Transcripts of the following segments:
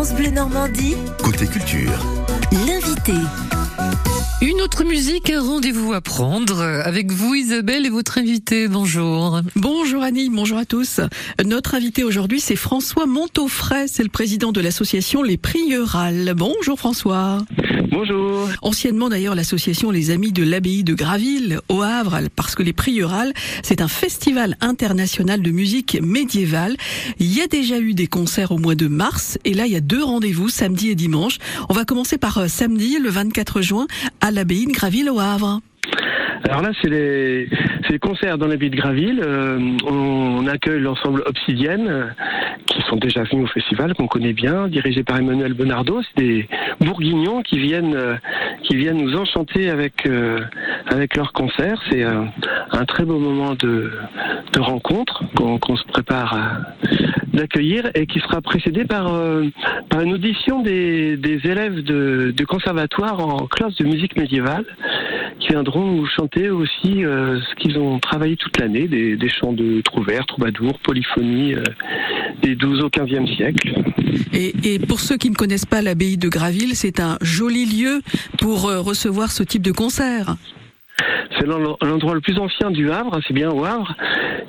France Bleu Normandie, Côté culture. l'invité. Une autre musique, un rendez-vous à prendre avec vous Isabelle et votre invité. Bonjour. Bonjour Annie, bonjour à tous. Notre invité aujourd'hui c'est François Montaufray, c'est le président de l'association Les Prieurales. Bonjour François. Bonjour. Anciennement d'ailleurs l'association Les Amis de l'Abbaye de Graville au Havre, parce que les Prieurales c'est un festival international de musique médiévale. Il y a déjà eu des concerts au mois de mars et là il y a deux rendez-vous samedi et dimanche. On va commencer par euh, samedi le 24 juin à l'Abbaye de Graville au Havre. Alors là, c'est les, concerts dans la ville de Graville. Euh, on accueille l'ensemble Obsidienne, qui sont déjà venus au festival, qu'on connaît bien, dirigé par Emmanuel Bonardo. C'est des Bourguignons qui viennent, euh, qui viennent nous enchanter avec, euh, avec leurs concerts. C'est euh, un très beau moment de, de rencontre qu'on se prépare d'accueillir et qui sera précédé par, euh, par une audition des, des élèves de, de conservatoire en classe de musique médiévale qui viendront chanter aussi euh, ce qu'ils ont travaillé toute l'année, des, chants de trouvères, troubadours, polyphonie euh, des 12 au 15e siècle. Et, et pour ceux qui ne connaissent pas l'abbaye de Graville, c'est un joli lieu pour euh, recevoir ce type de concert. C'est l'en- l'endroit le plus ancien du Havre, c'est bien au Havre.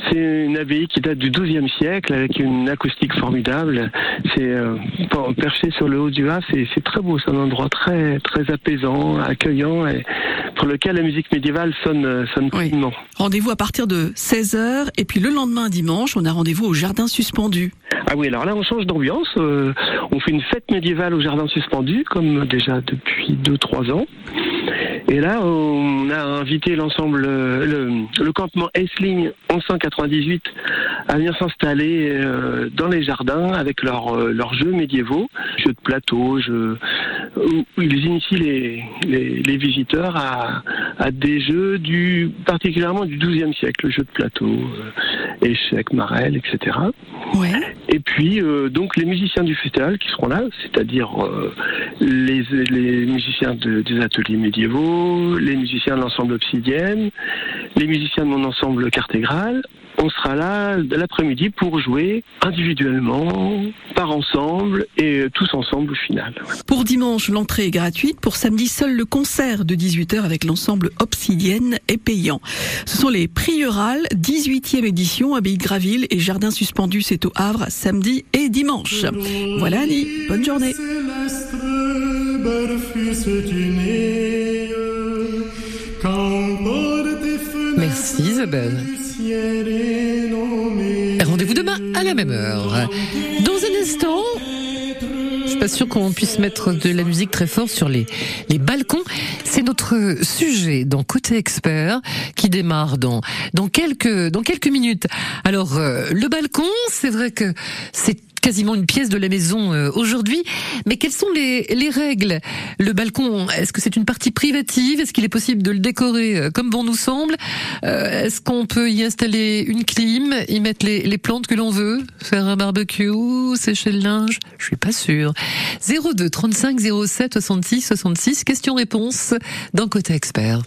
C'est une abbaye qui date du XIIe siècle avec une acoustique formidable. C'est euh, per- perché sur le haut du Havre, c'est très beau. C'est un endroit très très apaisant, accueillant et pour lequel la musique médiévale sonne euh, sonne Oui. Rendez-vous à partir de 16h et puis le lendemain dimanche, on a rendez-vous au jardin suspendu. Ah oui, alors là on change d'ambiance. euh, on fait une fête médiévale au jardin suspendu, comme déjà depuis 2-3 ans. Et là, on a invité l'ensemble, le, campement Essling 1198 à venir s'installer euh, dans les jardins avec leurs euh, leurs jeux médiévaux, jeux de plateau, jeux, où ils initient les, les, les visiteurs à, à des jeux du particulièrement du XIIe siècle, jeux de plateau, euh, échecs, marelles, etc. Ouais. Et puis euh, donc les musiciens du festival qui seront là, c'est-à-dire euh, les, les musiciens de- des ateliers médiévaux, les musiciens de l'ensemble Obsidienne, les musiciens de mon ensemble Cartégral. On sera là l'après-midi pour jouer individuellement, par ensemble et tous ensemble au final. Pour dimanche, l'entrée est gratuite. Pour samedi, seul le concert de 18h avec l'ensemble Obsidienne est payant. Ce sont les Prieurales, 18e édition, Abbaye de Graville et Jardin suspendu, c'est au Havre, samedi et dimanche. Voilà Annie, bonne journée. Merci Isabelle. Rendez-vous demain à la même heure. Dans un instant, je suis pas sûr qu'on puisse mettre de la musique très fort sur les, les balcons. C'est notre sujet dans Côté Expert qui démarre dans, dans quelques, dans quelques minutes. Alors, euh, le balcon, c'est vrai que c'est quasiment une pièce de la maison euh, aujourd'hui. Mais quelles sont les, les règles? Le balcon, est-ce que c'est une partie privative? Est-ce qu'il est possible de le décorer euh, comme bon nous semble? Euh, Est-ce qu'on peut y installer une clim, y mettre les, les plantes que l'on veut, faire un barbecue, sécher le linge? Je suis pas sûre. 02 35 07 66 66, question-réponse dans Côté Expert.